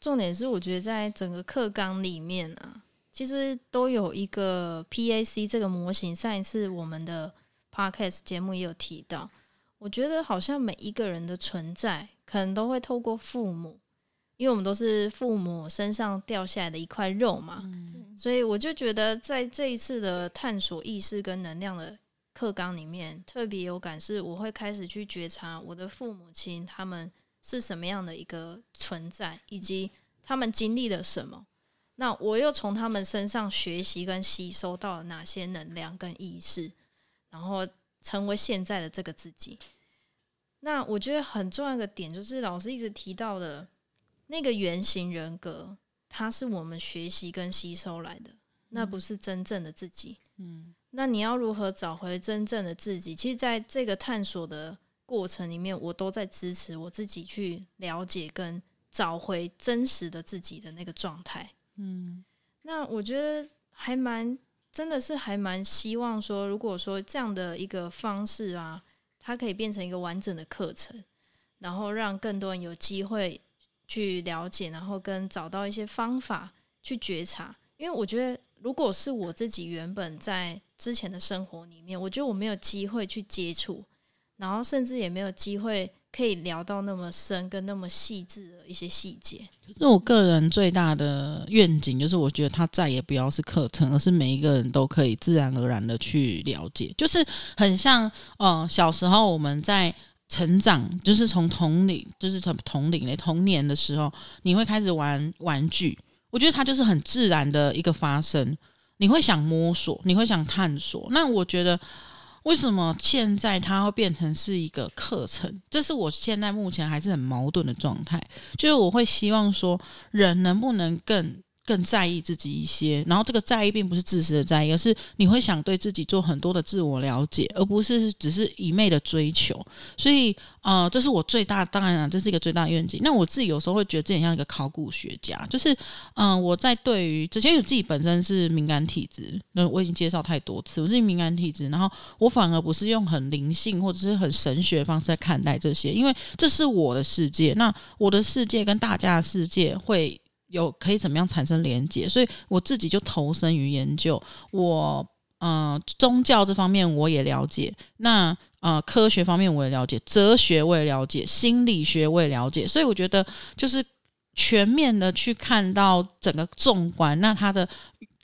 重点是我觉得在整个课纲里面啊，其实都有一个 PAC 这个模型。上一次我们的。Podcast 节目也有提到，我觉得好像每一个人的存在，可能都会透过父母，因为我们都是父母身上掉下来的一块肉嘛，嗯、所以我就觉得在这一次的探索意识跟能量的课纲里面，特别有感是，我会开始去觉察我的父母亲他们是什么样的一个存在，以及他们经历了什么。那我又从他们身上学习跟吸收到了哪些能量跟意识，然后成为现在的这个自己。那我觉得很重要的点就是老师一直提到的那个原型人格，它是我们学习跟吸收来的，那不是真正的自己。嗯，那你要如何找回真正的自己？其实，在这个探索的过程里面，我都在支持我自己去了解跟找回真实的自己的那个状态。嗯，那我觉得还蛮，真的是还蛮希望说，如果说这样的一个方式啊，它可以变成一个完整的课程，然后让更多人有机会去了解，然后跟找到一些方法去觉察。因为我觉得，如果是我自己原本在之前的生活里面，我觉得我没有机会去接触，然后甚至也没有机会。可以聊到那么深跟那么细致的一些细节。可是我个人最大的愿景就是，我觉得它再也不要是课程，而是每一个人都可以自然而然的去了解。就是很像，呃，小时候我们在成长，就是从童龄，就是从童龄的童年的时候，你会开始玩玩具。我觉得它就是很自然的一个发生。你会想摸索，你会想探索。那我觉得。为什么现在它会变成是一个课程？这是我现在目前还是很矛盾的状态。就是我会希望说，人能不能更更在意自己一些，然后这个在意并不是自私的在意，而是你会想对自己做很多的自我了解，而不是只是一昧的追求。所以，呃，这是我最大，当然了，这是一个最大愿景。那我自己有时候会觉得自己像一个考古学家，就是，嗯、我在对于之前，有自己本身是敏感体质，那我已经介绍太多次，我是敏感体质，然后我反而不是用很灵性或者是很神学的方式在看待这些，因为这是我的世界，那我的世界跟大家的世界会。有可以怎么样产生连接？所以我自己就投身于研究。我呃，宗教这方面我也了解，那呃，科学方面我也了解，哲学我也了解，心理学我也了解。所以我觉得就是全面的去看到整个纵观，那它的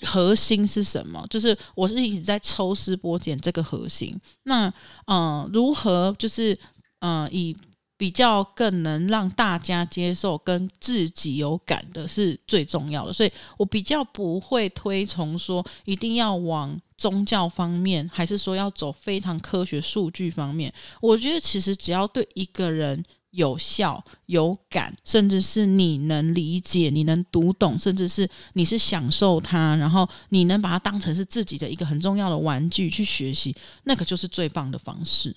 核心是什么？就是我是一直在抽丝剥茧这个核心。那呃，如何就是呃以。比较更能让大家接受跟自己有感的是最重要的，所以我比较不会推崇说一定要往宗教方面，还是说要走非常科学数据方面。我觉得其实只要对一个人有效、有感，甚至是你能理解、你能读懂，甚至是你是享受它，然后你能把它当成是自己的一个很重要的玩具去学习，那个就是最棒的方式。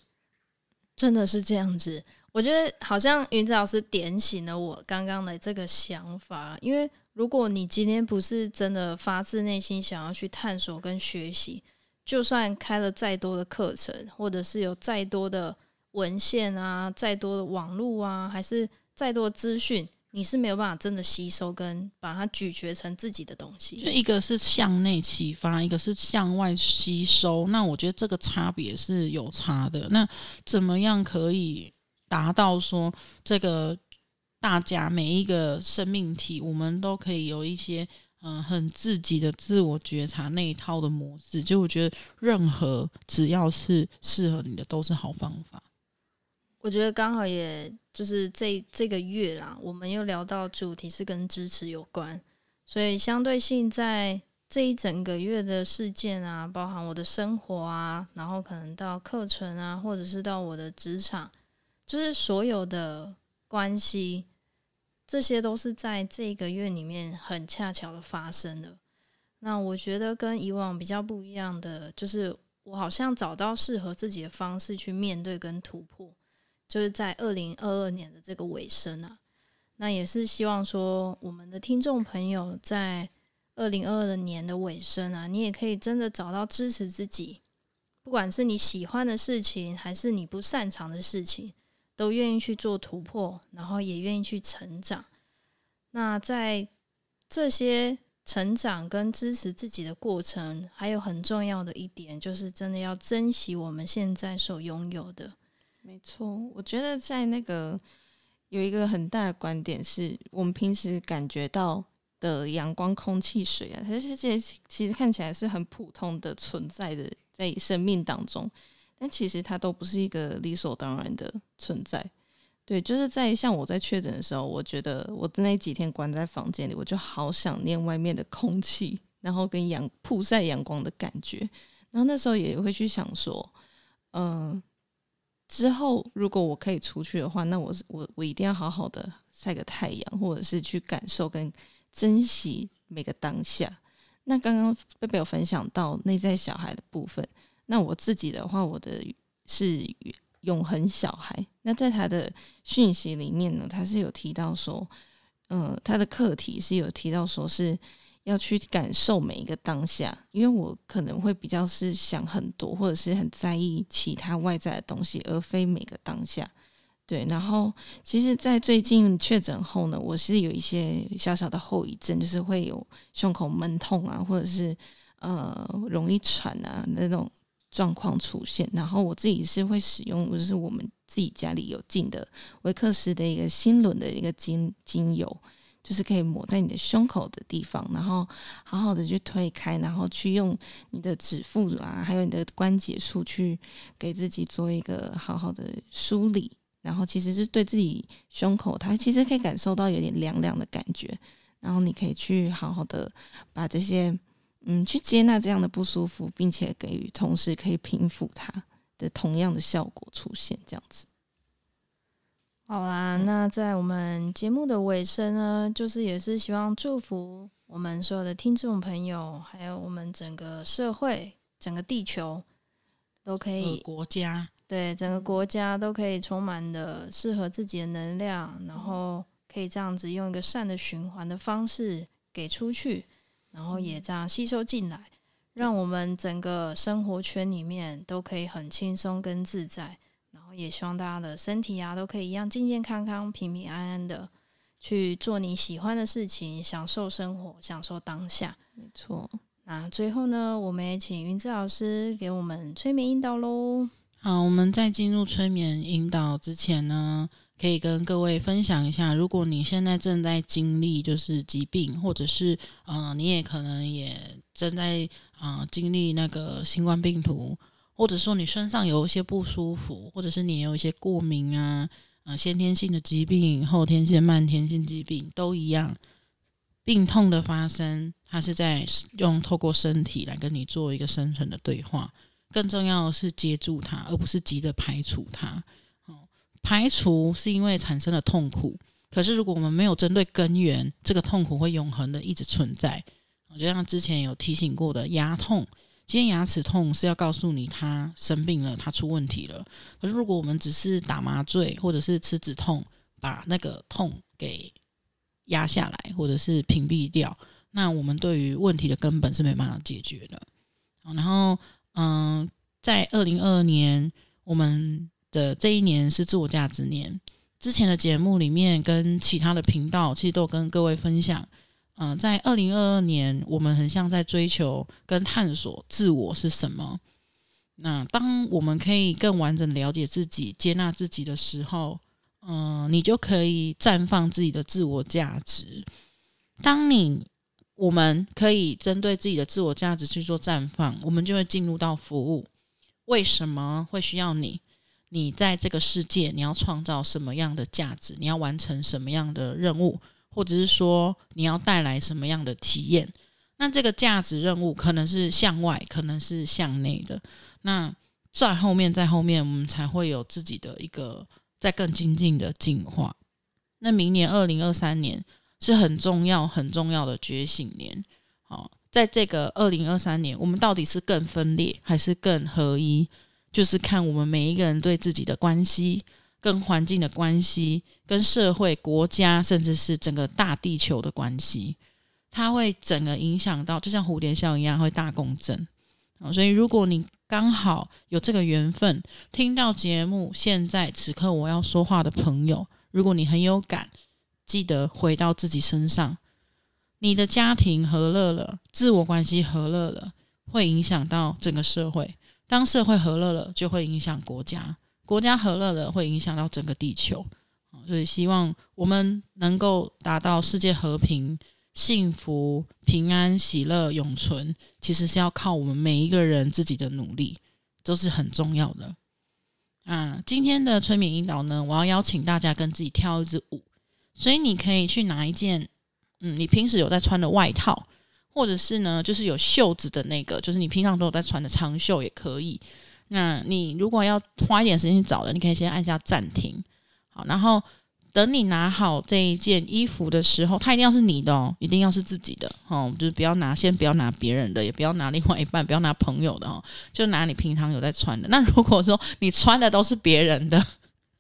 真的是这样子。我觉得好像云子老师点醒了我刚刚的这个想法，因为如果你今天不是真的发自内心想要去探索跟学习，就算开了再多的课程，或者是有再多的文献啊、再多的网络啊，还是再多资讯，你是没有办法真的吸收跟把它咀嚼成自己的东西。就一个是向内启发，一个是向外吸收，那我觉得这个差别是有差的。那怎么样可以？达到说，这个大家每一个生命体，我们都可以有一些嗯、很自己的自我觉察那一套的模式。就我觉得，任何只要是适合你的，都是好方法。我觉得刚好也就是这这个月啦，我们又聊到主题是跟支持有关，所以相对性在这一整个月的事件啊，包含我的生活啊，然后可能到课程啊，或者是到我的职场。就是所有的关系，这些都是在这个月里面很恰巧的发生的。那我觉得跟以往比较不一样的，就是我好像找到适合自己的方式去面对跟突破。就是在二零二二年的这个尾声啊，那也是希望说我们的听众朋友在二零二二年的尾声啊，你也可以真的找到支持自己，不管是你喜欢的事情，还是你不擅长的事情。都愿意去做突破，然后也愿意去成长。那在这些成长跟支持自己的过程，还有很重要的一点，就是真的要珍惜我们现在所拥有的。没错，我觉得在那个有一个很大的观点是，我们平时感觉到的阳光、空气、水啊，这些其实看起来是很普通的存在的，在生命当中。但其实它都不是一个理所当然的存在，对，就是在像我在确诊的时候，我觉得我那几天关在房间里，我就好想念外面的空气，然后跟阳曝晒阳光的感觉。然后那时候也会去想说，嗯、之后如果我可以出去的话，那我我我一定要好好的晒个太阳，或者是去感受跟珍惜每个当下。那刚刚贝贝有分享到内在小孩的部分，那我自己的话，我的是。永恒小孩，那在他的讯息里面呢，他是有提到说，嗯、他的课题是有提到说是要去感受每一个当下，因为我可能会比较是想很多，或者是很在意其他外在的东西，而非每个当下。对，然后其实，在最近确诊后呢，我是有一些小小的后遗症，就是会有胸口闷痛啊，或者是呃容易喘啊那种。状况出现，然后我自己是会使用，就是我们自己家里有进的维克斯的一个心轮的一个精精油，就是可以抹在你的胸口的地方，然后好好的去推开，然后去用你的指腹啊，还有你的关节处去给自己做一个好好的梳理，然后其实是对自己胸口，它其实可以感受到有点凉凉的感觉，然后你可以去好好的把这些。嗯，去接纳这样的不舒服，并且给予同时可以平复它的同样的效果出现，这样子。好啦，那在我们节目的尾声呢，就是也是希望祝福我们所有的听众朋友，还有我们整个社会、整个地球都可以，国家对整个国家都可以充满的适合自己的能量，然后可以这样子用一个善的循环的方式给出去。然后也这样吸收进来，让我们整个生活圈里面都可以很轻松跟自在。然后也希望大家的身体啊都可以一样健健康康、平平安安的去做你喜欢的事情，享受生活，享受当下。没错。那最后呢，我们也请云志老师给我们催眠引导喽。好，我们在进入催眠引导之前呢，可以跟各位分享一下，如果你现在正在经历就是疾病，或者是呃，你也可能也正在啊、经历那个新冠病毒，或者说你身上有一些不舒服，或者是你有一些过敏啊，啊、呃，先天性的疾病、后天性、慢天性疾病都一样，病痛的发生，它是在用透过身体来跟你做一个深层的对话，更重要的是接住它，而不是急着排除它。排除是因为产生了痛苦，可是如果我们没有针对根源，这个痛苦会永恒的一直存在。就像之前有提醒过的，牙痛，今天牙齿痛是要告诉你他生病了，他出问题了。可是如果我们只是打麻醉或者是吃止痛，把那个痛给压下来，或者是屏蔽掉，那我们对于问题的根本是没办法解决的。然后，嗯，在二零二二年，我们。的这一年是自我价值年。之前的节目里面跟其他的频道，其实都有跟各位分享。嗯、在二零二二年，我们很像在追求跟探索自我是什么。那当我们可以更完整了解自己、接纳自己的时候，嗯、你就可以绽放自己的自我价值。当你我们可以针对自己的自我价值去做绽放，我们就会进入到服务。为什么会需要你？你在这个世界，你要创造什么样的价值？你要完成什么样的任务？或者是说，你要带来什么样的体验？那这个价值任务可能是向外，可能是向内的。那在后面，在后面，我们才会有自己的一个在更精进的进化。那明年二零二三年是很重要、很重要的觉醒年。好，在这个二零二三年，我们到底是更分裂，还是更合一？就是看我们每一个人对自己的关系、跟环境的关系、跟社会、国家，甚至是整个大地球的关系，它会整个影响到，就像蝴蝶效应一样，会大共振。所以，如果你刚好有这个缘分，听到节目，现在此刻我要说话的朋友，如果你很有感，记得回到自己身上，你的家庭和乐了，自我关系和乐了，会影响到整个社会。当社会和乐了，就会影响国家；国家和乐了，会影响到整个地球。所以，希望我们能够达到世界和平、幸福、平安、喜乐永存。其实是要靠我们每一个人自己的努力，都是很重要的。啊，今天的催眠引导呢，我要邀请大家跟自己跳一支舞，所以你可以去拿一件，嗯，你平时有在穿的外套，或者是呢，就是有袖子的那个，就是你平常都有在穿的长袖也可以。那你如果要花一点时间去找的，你可以先按下暂停，好，然后。等你拿好这一件衣服的时候，它一定要是你的哦，一定要是自己的哦，就是不要拿，先不要拿别人的，也不要拿另外一半，不要拿朋友的哦，就拿你平常有在穿的。那如果说你穿的都是别人的，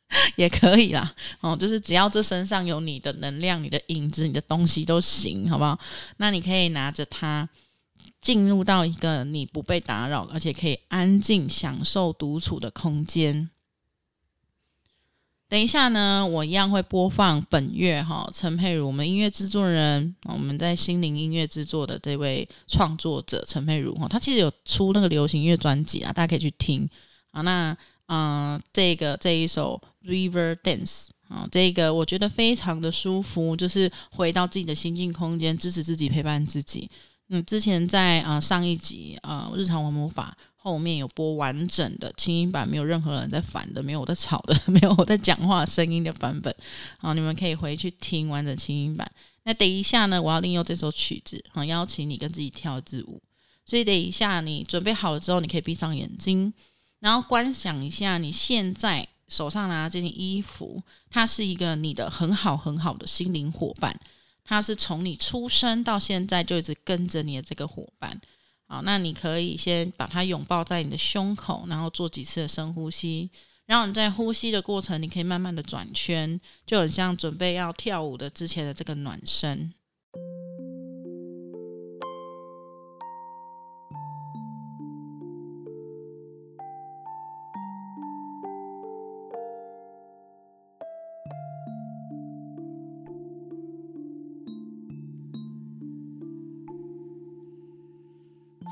[laughs] 也可以啦哦，就是只要这身上有你的能量、你的影子、你的东西都行，好不好？那你可以拿着它进入到一个你不被打扰，而且可以安静享受独处的空间。等一下呢，我一样会播放本月哈陈佩如，我们音乐制作人，我们在心灵音乐制作的这位创作者陈佩如哈，他其实有出那个流行音乐专辑啊，大家可以去听啊。那嗯、这个这一首 River Dance 啊，这个我觉得非常的舒服，就是回到自己的心境空间，支持自己，陪伴自己。嗯，之前在啊、上一集啊、日常玩魔法。后面有播完整的轻音版，没有任何人在烦的，没有我在吵的，[laughs] 没有我在讲话声音的版本。好，你们可以回去听完整轻音版。那等一下呢，我要利用这首曲子，好，邀请你跟自己跳一支舞。所以等一下你准备好了之后，你可以闭上眼睛，然后观想一下你现在手上拿的这件衣服，它是一个你的很好很好的心灵伙伴，它是从你出生到现在就一直跟着你的这个伙伴。好，那你可以先把它拥抱在你的胸口，然后做几次的深呼吸。然后你在呼吸的过程，你可以慢慢的转圈，就很像准备要跳舞的之前的这个暖身。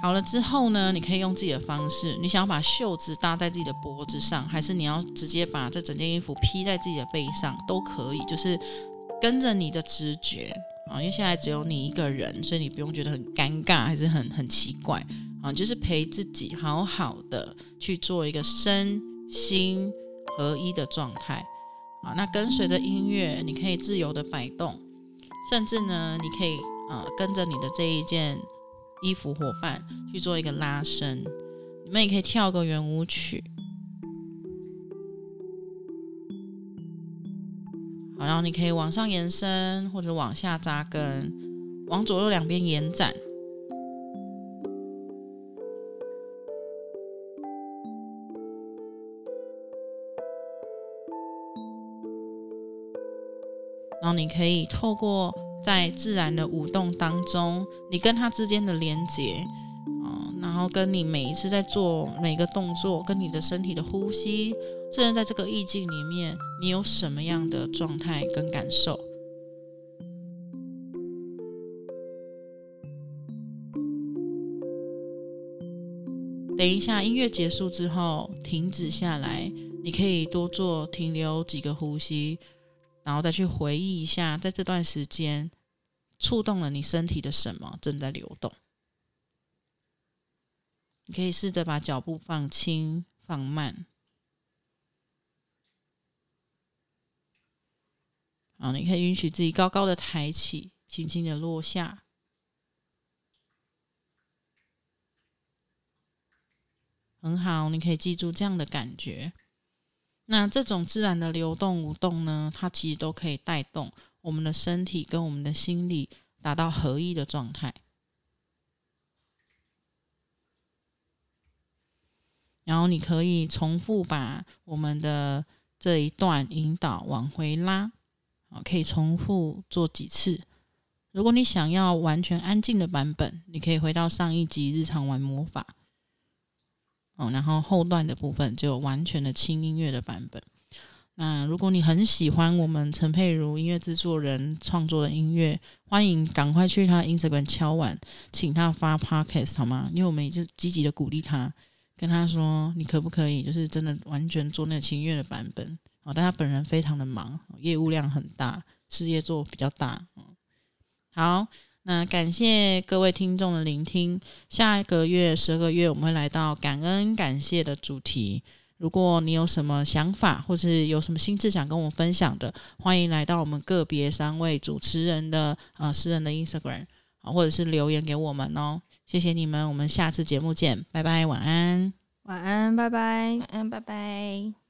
好了之后呢，你可以用自己的方式，你想要把袖子搭在自己的脖子上，还是你要直接把这整件衣服披在自己的背上，都可以，就是跟着你的直觉啊。因为现在只有你一个人，所以你不用觉得很尴尬，还是很很奇怪啊。就是陪自己好好的去做一个身心合一的状态啊。那跟随着音乐，你可以自由的摆动，甚至呢，你可以啊跟着你的这一件。衣服伙伴去做一个拉伸，你们也可以跳个圆舞曲。好，然后你可以往上延伸，或者往下扎根，往左右两边延展。然后你可以透过。在自然的舞动当中，你跟它之间的连接，嗯，然后跟你每一次在做每个动作，跟你的身体的呼吸，甚至在这个意境里面，你有什么样的状态跟感受？等一下，音乐结束之后，停止下来，你可以多做停留几个呼吸，然后再去回忆一下，在这段时间。触动了你身体的什么正在流动？你可以试着把脚步放轻、放慢。好，你可以允许自己高高的抬起，轻轻的落下。很好，你可以记住这样的感觉。那这种自然的流动、舞动呢，它其实都可以带动。我们的身体跟我们的心理达到合一的状态，然后你可以重复把我们的这一段引导往回拉，啊，可以重复做几次。如果你想要完全安静的版本，你可以回到上一集日常玩魔法，哦，然后后段的部分就完全的轻音乐的版本。那如果你很喜欢我们陈佩如音乐制作人创作的音乐，欢迎赶快去他的 Instagram 敲碗，请他发 Podcast 好吗？因为我们也就积极的鼓励他，跟他说你可不可以，就是真的完全做那个轻音乐的版本哦。但他本人非常的忙，业务量很大，事业做比较大。嗯好，那感谢各位听众的聆听。下一个月十二个月，我们会来到感恩感谢的主题。如果你有什么想法，或是有什么心智想跟我们分享的，欢迎来到我们个别三位主持人的呃私人的 Instagram 啊，或者是留言给我们哦。谢谢你们，我们下次节目见，拜拜，晚安，晚安，拜拜，晚安，拜拜。